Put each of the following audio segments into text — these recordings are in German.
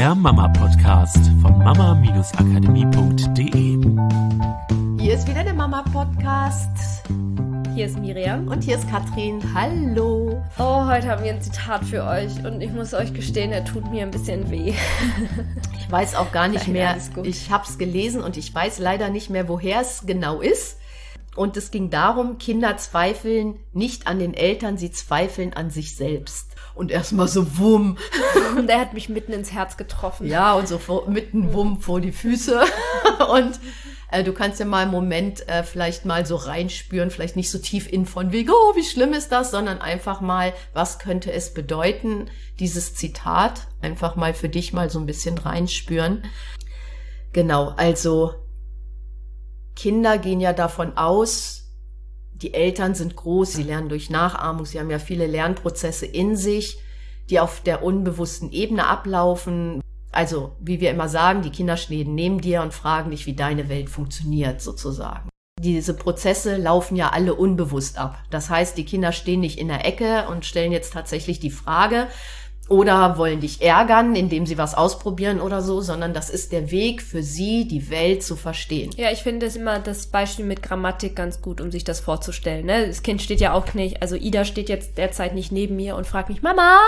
der Mama-Podcast von mama-akademie.de. Hier ist wieder der Mama-Podcast. Hier ist Miriam. Und hier ist Katrin. Hallo. Oh, heute haben wir ein Zitat für euch und ich muss euch gestehen, er tut mir ein bisschen weh. Ich weiß auch gar nicht Nein, mehr. Ich habe es gelesen und ich weiß leider nicht mehr, woher es genau ist. Und es ging darum, Kinder zweifeln nicht an den Eltern, sie zweifeln an sich selbst. Und erstmal so wumm. Und er hat mich mitten ins Herz getroffen. Ja, und so vor, mitten wumm vor die Füße. Und äh, du kannst ja mal einen Moment äh, vielleicht mal so reinspüren, vielleicht nicht so tief in von wegen, oh, wie schlimm ist das, sondern einfach mal, was könnte es bedeuten, dieses Zitat, einfach mal für dich mal so ein bisschen reinspüren. Genau, also Kinder gehen ja davon aus, die Eltern sind groß, sie lernen durch Nachahmung, sie haben ja viele Lernprozesse in sich, die auf der unbewussten Ebene ablaufen. Also, wie wir immer sagen, die Kinder neben dir und fragen dich, wie deine Welt funktioniert, sozusagen. Diese Prozesse laufen ja alle unbewusst ab. Das heißt, die Kinder stehen nicht in der Ecke und stellen jetzt tatsächlich die Frage, oder wollen dich ärgern, indem sie was ausprobieren oder so, sondern das ist der Weg für sie, die Welt zu verstehen. Ja, ich finde es immer das Beispiel mit Grammatik ganz gut, um sich das vorzustellen. Ne? Das Kind steht ja auch nicht, also Ida steht jetzt derzeit nicht neben mir und fragt mich, Mama,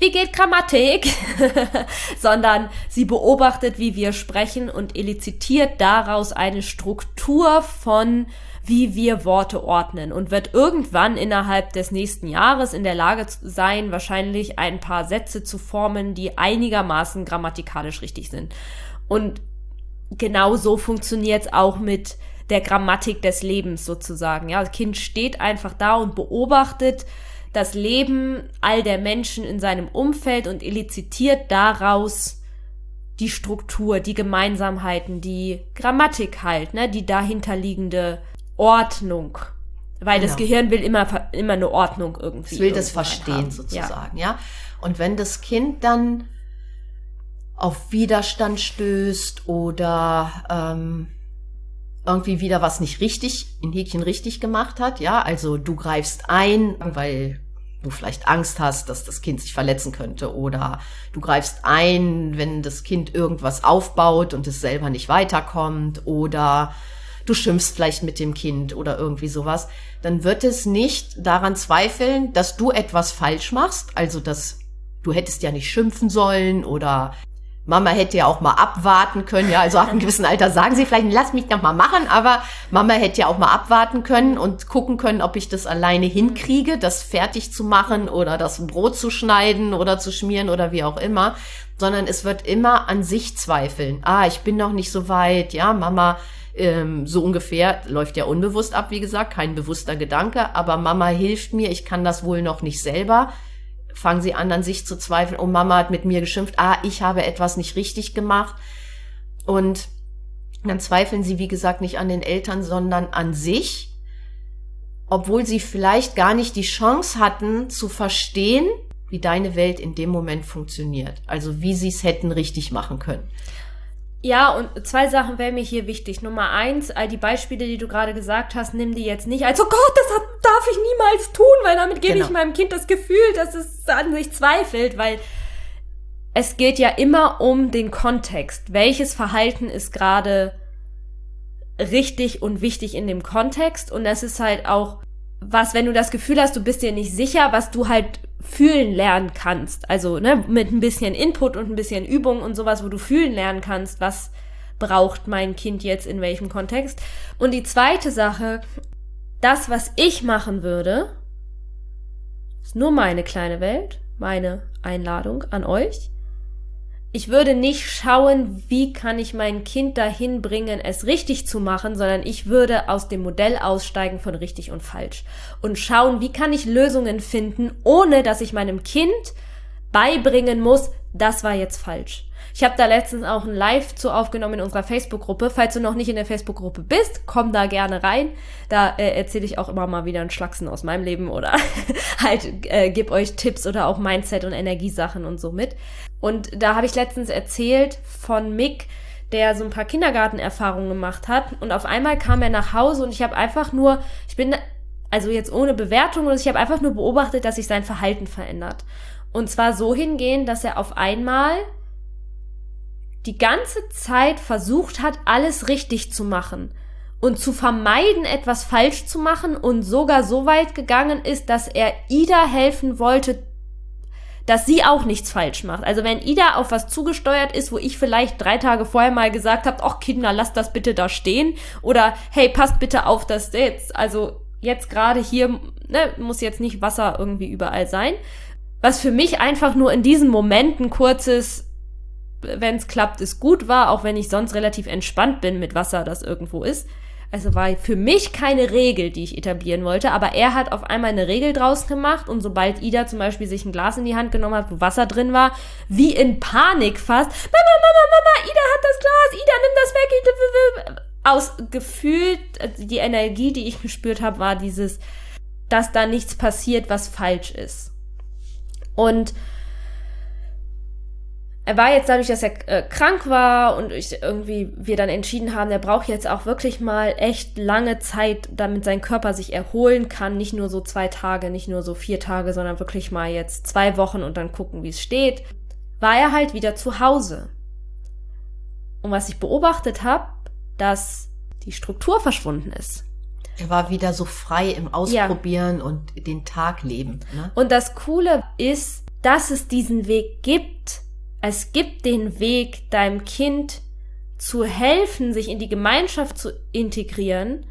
wie geht Grammatik? sondern sie beobachtet, wie wir sprechen und elizitiert daraus eine Struktur von wie wir Worte ordnen und wird irgendwann innerhalb des nächsten Jahres in der Lage sein, wahrscheinlich ein paar Sätze zu formen, die einigermaßen grammatikalisch richtig sind. Und genau so funktioniert es auch mit der Grammatik des Lebens sozusagen. Ja, das Kind steht einfach da und beobachtet das Leben all der Menschen in seinem Umfeld und elizitiert daraus die Struktur, die Gemeinsamkeiten, die Grammatik halt, ne, die dahinterliegende Ordnung. Weil genau. das Gehirn will immer, immer eine Ordnung irgendwie. Es will das verstehen sozusagen, ja. ja. Und wenn das Kind dann auf Widerstand stößt oder ähm, irgendwie wieder was nicht richtig, in Häkchen richtig gemacht hat, ja, also du greifst ein, weil du vielleicht Angst hast, dass das Kind sich verletzen könnte oder du greifst ein, wenn das Kind irgendwas aufbaut und es selber nicht weiterkommt oder du schimpfst vielleicht mit dem Kind oder irgendwie sowas, dann wird es nicht daran zweifeln, dass du etwas falsch machst, also dass du hättest ja nicht schimpfen sollen oder Mama hätte ja auch mal abwarten können, ja, also ab einem gewissen Alter sagen sie vielleicht, lass mich noch mal machen, aber Mama hätte ja auch mal abwarten können und gucken können, ob ich das alleine hinkriege, das fertig zu machen oder das Brot zu schneiden oder zu schmieren oder wie auch immer, sondern es wird immer an sich zweifeln. Ah, ich bin noch nicht so weit, ja, Mama ähm, so ungefähr läuft ja unbewusst ab, wie gesagt, kein bewusster Gedanke, aber Mama hilft mir, ich kann das wohl noch nicht selber. Fangen sie an, an sich zu zweifeln, oh, Mama hat mit mir geschimpft, ah, ich habe etwas nicht richtig gemacht. Und dann zweifeln sie, wie gesagt, nicht an den Eltern, sondern an sich, obwohl sie vielleicht gar nicht die Chance hatten zu verstehen, wie deine Welt in dem Moment funktioniert. Also wie sie es hätten richtig machen können. Ja, und zwei Sachen wären mir hier wichtig. Nummer eins, all die Beispiele, die du gerade gesagt hast, nimm die jetzt nicht als, oh Gott, das darf ich niemals tun, weil damit gebe genau. ich meinem Kind das Gefühl, dass es an sich zweifelt, weil es geht ja immer um den Kontext. Welches Verhalten ist gerade richtig und wichtig in dem Kontext? Und das ist halt auch was, wenn du das Gefühl hast, du bist dir nicht sicher, was du halt fühlen lernen kannst. Also ne, mit ein bisschen Input und ein bisschen Übung und sowas, wo du fühlen lernen kannst, was braucht mein Kind jetzt in welchem Kontext. Und die zweite Sache, das, was ich machen würde, ist nur meine kleine Welt, meine Einladung an euch. Ich würde nicht schauen, wie kann ich mein Kind dahin bringen, es richtig zu machen, sondern ich würde aus dem Modell aussteigen von richtig und falsch. Und schauen, wie kann ich Lösungen finden, ohne dass ich meinem Kind beibringen muss, das war jetzt falsch. Ich habe da letztens auch ein Live zu aufgenommen in unserer Facebook-Gruppe. Falls du noch nicht in der Facebook-Gruppe bist, komm da gerne rein. Da äh, erzähle ich auch immer mal wieder einen Schlachsen aus meinem Leben oder halt äh, gib euch Tipps oder auch Mindset und Energiesachen und so mit. Und da habe ich letztens erzählt von Mick, der so ein paar Kindergartenerfahrungen gemacht hat. Und auf einmal kam er nach Hause und ich habe einfach nur, ich bin also jetzt ohne Bewertung, ich habe einfach nur beobachtet, dass sich sein Verhalten verändert. Und zwar so hingehen, dass er auf einmal die ganze Zeit versucht hat, alles richtig zu machen und zu vermeiden, etwas falsch zu machen und sogar so weit gegangen ist, dass er Ida helfen wollte, dass sie auch nichts falsch macht. Also wenn Ida auf was zugesteuert ist, wo ich vielleicht drei Tage vorher mal gesagt habe, ach Kinder, lasst das bitte da stehen oder hey, passt bitte auf, dass jetzt, also jetzt gerade hier, ne, muss jetzt nicht Wasser irgendwie überall sein. Was für mich einfach nur in diesen Momenten kurzes, wenn es klappt, ist gut war, auch wenn ich sonst relativ entspannt bin mit Wasser, das irgendwo ist. Also war für mich keine Regel, die ich etablieren wollte, aber er hat auf einmal eine Regel draus gemacht und sobald Ida zum Beispiel sich ein Glas in die Hand genommen hat, wo Wasser drin war, wie in Panik fast, Mama, Mama, Mama, Ida hat das Glas, Ida, nimm das weg. Aus gefühlt, die Energie, die ich gespürt habe, war dieses, dass da nichts passiert, was falsch ist. Und er war jetzt dadurch, dass er äh, krank war und ich irgendwie wir dann entschieden haben, er braucht jetzt auch wirklich mal echt lange Zeit, damit sein Körper sich erholen kann. Nicht nur so zwei Tage, nicht nur so vier Tage, sondern wirklich mal jetzt zwei Wochen und dann gucken, wie es steht. War er halt wieder zu Hause. Und was ich beobachtet habe, dass die Struktur verschwunden ist. Er war wieder so frei im Ausprobieren ja. und den Tag leben. Ne? Und das Coole ist, dass es diesen Weg gibt, es gibt den Weg, deinem Kind zu helfen, sich in die Gemeinschaft zu integrieren,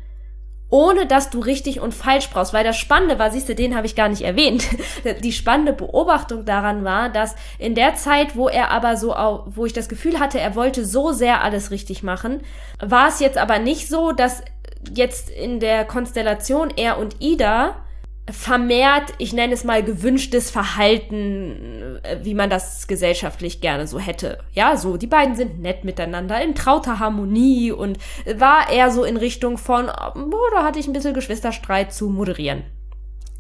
ohne dass du richtig und falsch brauchst. Weil das Spannende war, siehst du, den habe ich gar nicht erwähnt. Die spannende Beobachtung daran war, dass in der Zeit, wo er aber so, wo ich das Gefühl hatte, er wollte so sehr alles richtig machen, war es jetzt aber nicht so, dass jetzt in der Konstellation er und Ida vermehrt, ich nenne es mal gewünschtes Verhalten, äh, wie man das gesellschaftlich gerne so hätte. Ja, so, die beiden sind nett miteinander, in trauter Harmonie und war eher so in Richtung von, boah, da hatte ich ein bisschen Geschwisterstreit zu moderieren.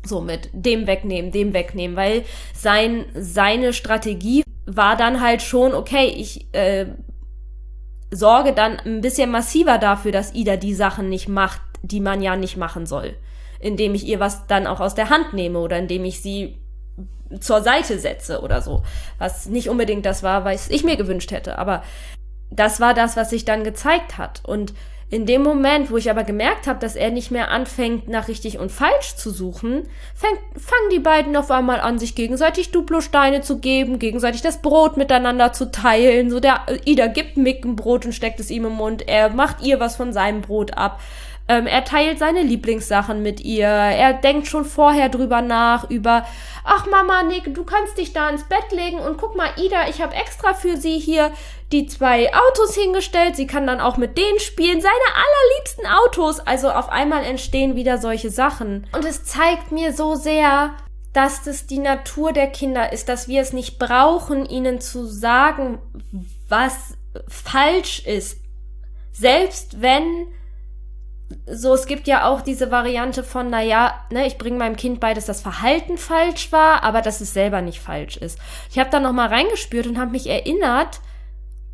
So mit dem wegnehmen, dem wegnehmen, weil sein, seine Strategie war dann halt schon, okay, ich äh, sorge dann ein bisschen massiver dafür, dass Ida die Sachen nicht macht, die man ja nicht machen soll indem ich ihr was dann auch aus der Hand nehme oder indem ich sie zur Seite setze oder so. Was nicht unbedingt das war, was ich mir gewünscht hätte, aber das war das, was sich dann gezeigt hat. Und in dem Moment, wo ich aber gemerkt habe, dass er nicht mehr anfängt, nach richtig und falsch zu suchen, fängt, fangen die beiden auf einmal an, sich gegenseitig Duplo-Steine zu geben, gegenseitig das Brot miteinander zu teilen. So der Ida gibt Mick ein Brot und steckt es ihm im Mund, er macht ihr was von seinem Brot ab. Ähm, er teilt seine Lieblingssachen mit ihr. Er denkt schon vorher drüber nach, über, ach Mama, Nick, du kannst dich da ins Bett legen und guck mal, Ida, ich habe extra für sie hier die zwei Autos hingestellt. Sie kann dann auch mit denen spielen. Seine allerliebsten Autos. Also auf einmal entstehen wieder solche Sachen. Und es zeigt mir so sehr, dass das die Natur der Kinder ist, dass wir es nicht brauchen, ihnen zu sagen, was falsch ist. Selbst wenn so, es gibt ja auch diese Variante von, naja, ne, ich bringe meinem Kind bei, dass das Verhalten falsch war, aber dass es selber nicht falsch ist. Ich habe da nochmal reingespürt und habe mich erinnert,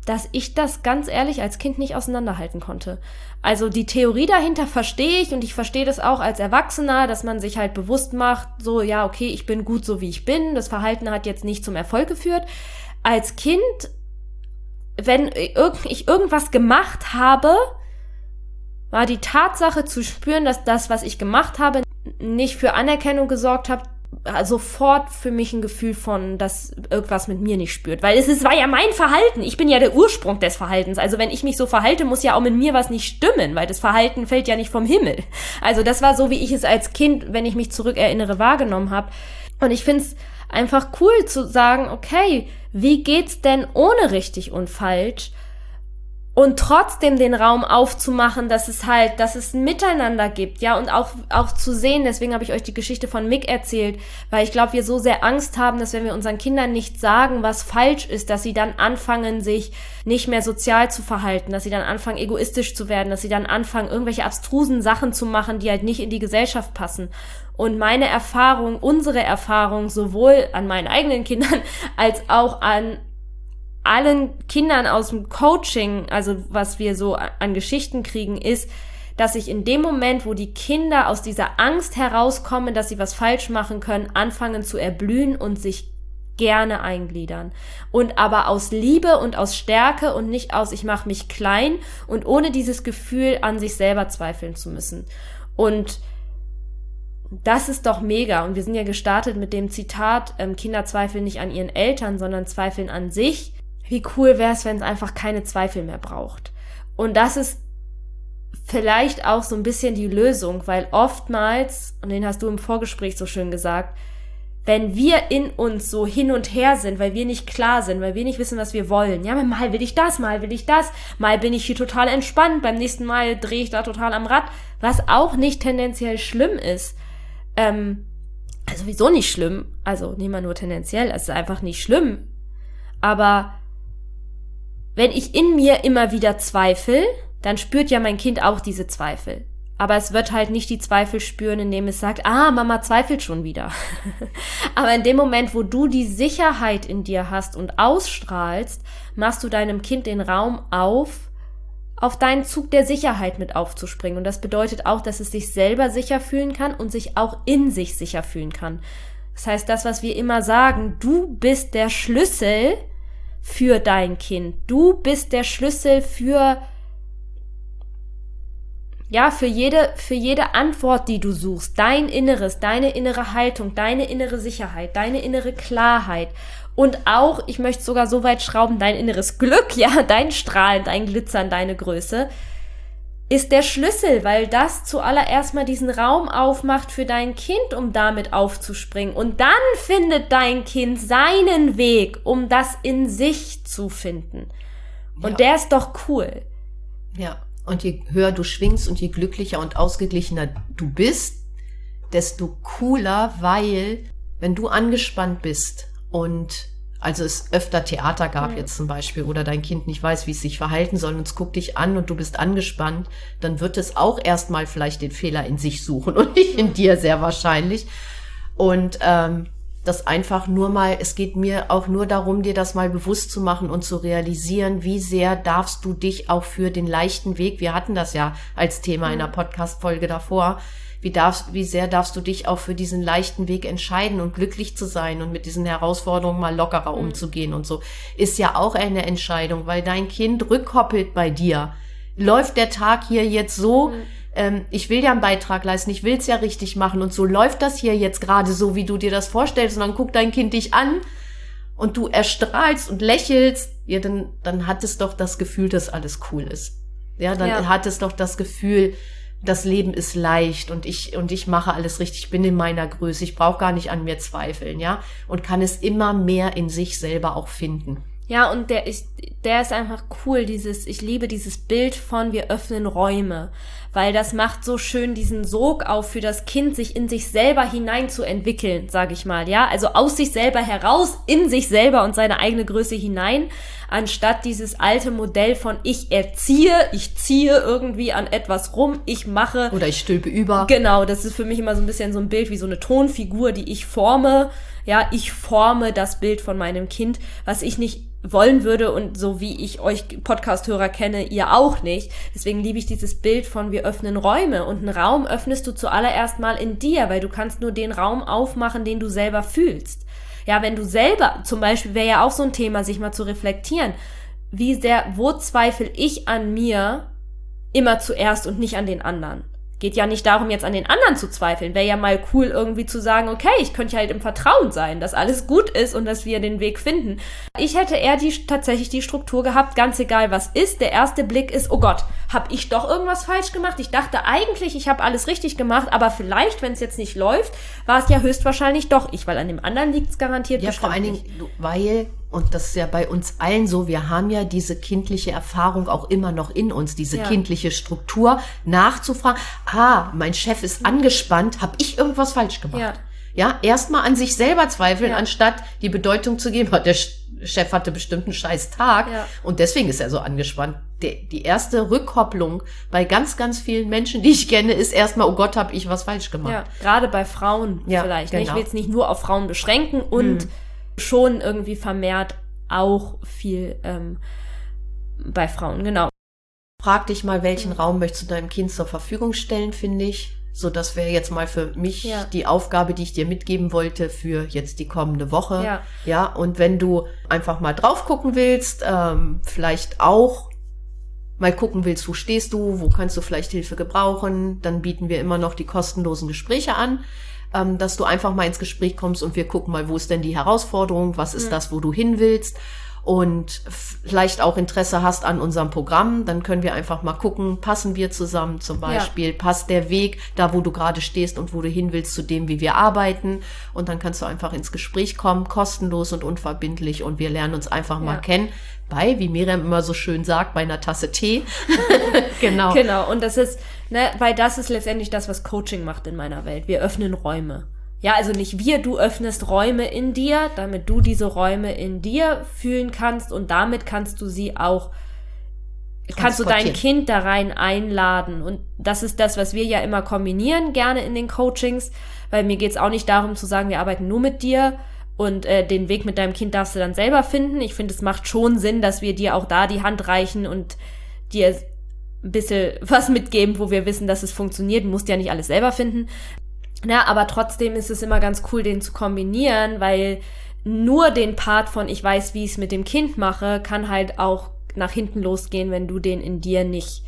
dass ich das ganz ehrlich als Kind nicht auseinanderhalten konnte. Also die Theorie dahinter verstehe ich und ich verstehe das auch als Erwachsener, dass man sich halt bewusst macht, so, ja, okay, ich bin gut so wie ich bin, das Verhalten hat jetzt nicht zum Erfolg geführt. Als Kind, wenn ich irgendwas gemacht habe, war die Tatsache zu spüren, dass das, was ich gemacht habe, nicht für Anerkennung gesorgt hat, sofort für mich ein Gefühl von, dass irgendwas mit mir nicht spürt. Weil es ist, war ja mein Verhalten. Ich bin ja der Ursprung des Verhaltens. Also wenn ich mich so verhalte, muss ja auch mit mir was nicht stimmen, weil das Verhalten fällt ja nicht vom Himmel. Also das war so, wie ich es als Kind, wenn ich mich zurückerinnere, wahrgenommen habe. Und ich finde es einfach cool zu sagen, okay, wie geht's denn ohne richtig und falsch? Und trotzdem den Raum aufzumachen, dass es halt, dass es ein Miteinander gibt, ja, und auch, auch zu sehen, deswegen habe ich euch die Geschichte von Mick erzählt, weil ich glaube, wir so sehr Angst haben, dass wenn wir unseren Kindern nicht sagen, was falsch ist, dass sie dann anfangen, sich nicht mehr sozial zu verhalten, dass sie dann anfangen, egoistisch zu werden, dass sie dann anfangen, irgendwelche abstrusen Sachen zu machen, die halt nicht in die Gesellschaft passen. Und meine Erfahrung, unsere Erfahrung, sowohl an meinen eigenen Kindern als auch an allen Kindern aus dem Coaching, also was wir so an Geschichten kriegen, ist, dass sich in dem Moment, wo die Kinder aus dieser Angst herauskommen, dass sie was falsch machen können, anfangen zu erblühen und sich gerne eingliedern. Und aber aus Liebe und aus Stärke und nicht aus, ich mache mich klein und ohne dieses Gefühl an sich selber zweifeln zu müssen. Und das ist doch mega. Und wir sind ja gestartet mit dem Zitat, ähm, Kinder zweifeln nicht an ihren Eltern, sondern zweifeln an sich. Wie cool wäre es, wenn es einfach keine Zweifel mehr braucht. Und das ist vielleicht auch so ein bisschen die Lösung, weil oftmals, und den hast du im Vorgespräch so schön gesagt, wenn wir in uns so hin und her sind, weil wir nicht klar sind, weil wir nicht wissen, was wir wollen. Ja, mal will ich das, mal will ich das, mal bin ich hier total entspannt, beim nächsten Mal drehe ich da total am Rad, was auch nicht tendenziell schlimm ist. Ähm, also wieso nicht schlimm? Also nehmen wir nur tendenziell, es ist einfach nicht schlimm. Aber wenn ich in mir immer wieder zweifle, dann spürt ja mein Kind auch diese Zweifel. Aber es wird halt nicht die Zweifel spüren, indem es sagt, ah, Mama zweifelt schon wieder. Aber in dem Moment, wo du die Sicherheit in dir hast und ausstrahlst, machst du deinem Kind den Raum auf, auf deinen Zug der Sicherheit mit aufzuspringen. Und das bedeutet auch, dass es sich selber sicher fühlen kann und sich auch in sich sicher fühlen kann. Das heißt, das, was wir immer sagen, du bist der Schlüssel für dein Kind. Du bist der Schlüssel für ja, für jede, für jede Antwort, die du suchst, dein Inneres, deine innere Haltung, deine innere Sicherheit, deine innere Klarheit. Und auch, ich möchte sogar so weit schrauben, dein inneres Glück, ja, dein Strahlen, dein Glitzern, deine Größe, ist der Schlüssel, weil das zuallererst mal diesen Raum aufmacht für dein Kind, um damit aufzuspringen. Und dann findet dein Kind seinen Weg, um das in sich zu finden. Und ja. der ist doch cool. Ja. Und je höher du schwingst und je glücklicher und ausgeglichener du bist, desto cooler, weil wenn du angespannt bist und also es öfter Theater gab mhm. jetzt zum Beispiel oder dein Kind nicht weiß, wie es sich verhalten soll und es guckt dich an und du bist angespannt, dann wird es auch erstmal vielleicht den Fehler in sich suchen und nicht in dir sehr wahrscheinlich. Und ähm, das einfach nur mal, es geht mir auch nur darum, dir das mal bewusst zu machen und zu realisieren, wie sehr darfst du dich auch für den leichten Weg, wir hatten das ja als Thema in der. Podcast-Folge davor, wie darfst, wie sehr darfst du dich auch für diesen leichten Weg entscheiden und glücklich zu sein und mit diesen Herausforderungen mal lockerer mhm. umzugehen und so, ist ja auch eine Entscheidung, weil dein Kind rückkoppelt bei dir. Läuft der Tag hier jetzt so, mhm ähm, ich will ja einen Beitrag leisten, ich will es ja richtig machen und so läuft das hier jetzt gerade so, wie du dir das vorstellst und dann guckt dein Kind dich an und du erstrahlst und lächelst, ja, dann, dann hat es doch das Gefühl, dass alles cool ist. Ja, dann ja. hat es doch das Gefühl, das Leben ist leicht und ich und ich mache alles richtig, ich bin in meiner Größe, ich brauche gar nicht an mir zweifeln, ja, und kann es immer mehr in sich selber auch finden. Ja, und der ist, der ist einfach cool, dieses, ich liebe dieses Bild von wir öffnen Räume, weil das macht so schön diesen Sog auf für das Kind, sich in sich selber hinein zu entwickeln, sag ich mal, ja, also aus sich selber heraus, in sich selber und seine eigene Größe hinein, anstatt dieses alte Modell von ich erziehe, ich ziehe irgendwie an etwas rum, ich mache. Oder ich stülpe über. Genau, das ist für mich immer so ein bisschen so ein Bild wie so eine Tonfigur, die ich forme, ja, ich forme das Bild von meinem Kind, was ich nicht wollen würde und so wie ich euch Podcast-Hörer kenne, ihr auch nicht. Deswegen liebe ich dieses Bild von wir öffnen Räume und einen Raum öffnest du zuallererst mal in dir, weil du kannst nur den Raum aufmachen, den du selber fühlst. Ja, wenn du selber, zum Beispiel wäre ja auch so ein Thema, sich mal zu reflektieren. Wie sehr, wo zweifle ich an mir immer zuerst und nicht an den anderen? Geht ja nicht darum, jetzt an den anderen zu zweifeln. Wäre ja mal cool, irgendwie zu sagen, okay, ich könnte ja halt im Vertrauen sein, dass alles gut ist und dass wir den Weg finden. Ich hätte eher die, tatsächlich die Struktur gehabt, ganz egal was ist. Der erste Blick ist, oh Gott, habe ich doch irgendwas falsch gemacht? Ich dachte eigentlich, ich habe alles richtig gemacht, aber vielleicht, wenn es jetzt nicht läuft, war es ja höchstwahrscheinlich doch ich, weil an dem anderen liegt es garantiert ja, vor allen Dingen, weil und das ist ja bei uns allen so, wir haben ja diese kindliche Erfahrung auch immer noch in uns, diese ja. kindliche Struktur, nachzufragen, ah, mein Chef ist angespannt, habe ich irgendwas falsch gemacht? Ja, ja erstmal an sich selber zweifeln, ja. anstatt die Bedeutung zu geben, der Chef hatte bestimmt einen scheiß Tag ja. und deswegen ist er so angespannt. Die, die erste Rückkopplung bei ganz, ganz vielen Menschen, die ich kenne, ist erstmal, oh Gott, habe ich was falsch gemacht. Ja, gerade bei Frauen ja, vielleicht. Genau. Ich will es nicht nur auf Frauen beschränken und hm schon irgendwie vermehrt auch viel ähm, bei Frauen, genau. Frag dich mal, welchen Raum möchtest du deinem Kind zur Verfügung stellen, finde ich. So, das wäre jetzt mal für mich ja. die Aufgabe, die ich dir mitgeben wollte für jetzt die kommende Woche. Ja. Ja, und wenn du einfach mal drauf gucken willst, ähm, vielleicht auch mal gucken willst, wo stehst du, wo kannst du vielleicht Hilfe gebrauchen, dann bieten wir immer noch die kostenlosen Gespräche an, ähm, dass du einfach mal ins Gespräch kommst und wir gucken mal, wo ist denn die Herausforderung, was ist mhm. das, wo du hin willst und vielleicht auch Interesse hast an unserem Programm, dann können wir einfach mal gucken, passen wir zusammen zum Beispiel, ja. passt der Weg da, wo du gerade stehst und wo du hin willst, zu dem, wie wir arbeiten. Und dann kannst du einfach ins Gespräch kommen, kostenlos und unverbindlich und wir lernen uns einfach ja. mal kennen. Bei, wie Miriam immer so schön sagt, bei einer Tasse Tee. genau. Genau. Und das ist, ne, weil das ist letztendlich das, was Coaching macht in meiner Welt. Wir öffnen Räume. Ja, also nicht wir, du öffnest Räume in dir, damit du diese Räume in dir fühlen kannst und damit kannst du sie auch, kannst du dein Kind da rein einladen. Und das ist das, was wir ja immer kombinieren, gerne in den Coachings, weil mir geht's auch nicht darum zu sagen, wir arbeiten nur mit dir und äh, den Weg mit deinem Kind darfst du dann selber finden. Ich finde, es macht schon Sinn, dass wir dir auch da die Hand reichen und dir ein bisschen was mitgeben, wo wir wissen, dass es funktioniert. Du musst ja nicht alles selber finden. Ja, aber trotzdem ist es immer ganz cool, den zu kombinieren, weil nur den Part von ich weiß, wie ich es mit dem Kind mache, kann halt auch nach hinten losgehen, wenn du den in dir nicht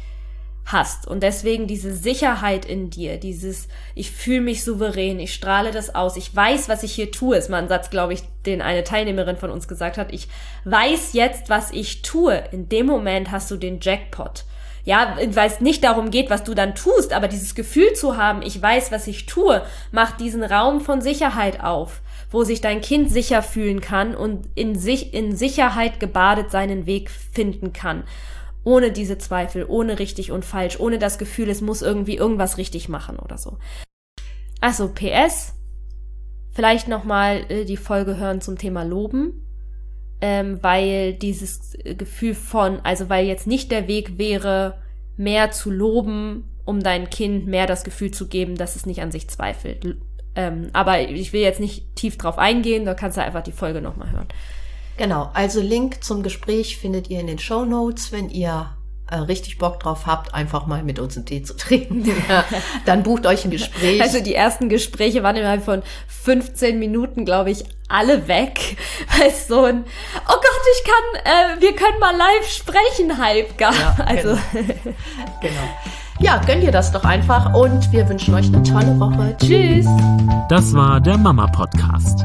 hast. Und deswegen diese Sicherheit in dir, dieses ich fühle mich souverän, ich strahle das aus, ich weiß, was ich hier tue, ist mal ein Satz, glaube ich, den eine Teilnehmerin von uns gesagt hat. Ich weiß jetzt, was ich tue. In dem Moment hast du den Jackpot ja, weil es nicht darum geht, was du dann tust, aber dieses Gefühl zu haben, ich weiß, was ich tue, macht diesen Raum von Sicherheit auf, wo sich dein Kind sicher fühlen kann und in sich, in Sicherheit gebadet seinen Weg finden kann. Ohne diese Zweifel, ohne richtig und falsch, ohne das Gefühl, es muss irgendwie irgendwas richtig machen oder so. Also, PS, vielleicht nochmal äh, die Folge hören zum Thema Loben ähm, weil dieses Gefühl von, also weil jetzt nicht der Weg wäre, mehr zu loben, um dein Kind mehr das Gefühl zu geben, dass es nicht an sich zweifelt. Ähm, aber ich will jetzt nicht tief drauf eingehen, da kannst du einfach die Folge nochmal hören. Genau, also Link zum Gespräch findet ihr in den Show Notes, wenn ihr richtig Bock drauf habt, einfach mal mit uns einen Tee zu trinken, ja, dann bucht euch ein Gespräch. Also die ersten Gespräche waren innerhalb von 15 Minuten, glaube ich, alle weg. Weil so ein, oh Gott, ich kann, äh, wir können mal live sprechen, Hype gab. Ja, also. Genau. genau. Ja, gönnt ihr das doch einfach und wir wünschen euch eine tolle Woche. Tschüss. Das war der Mama Podcast.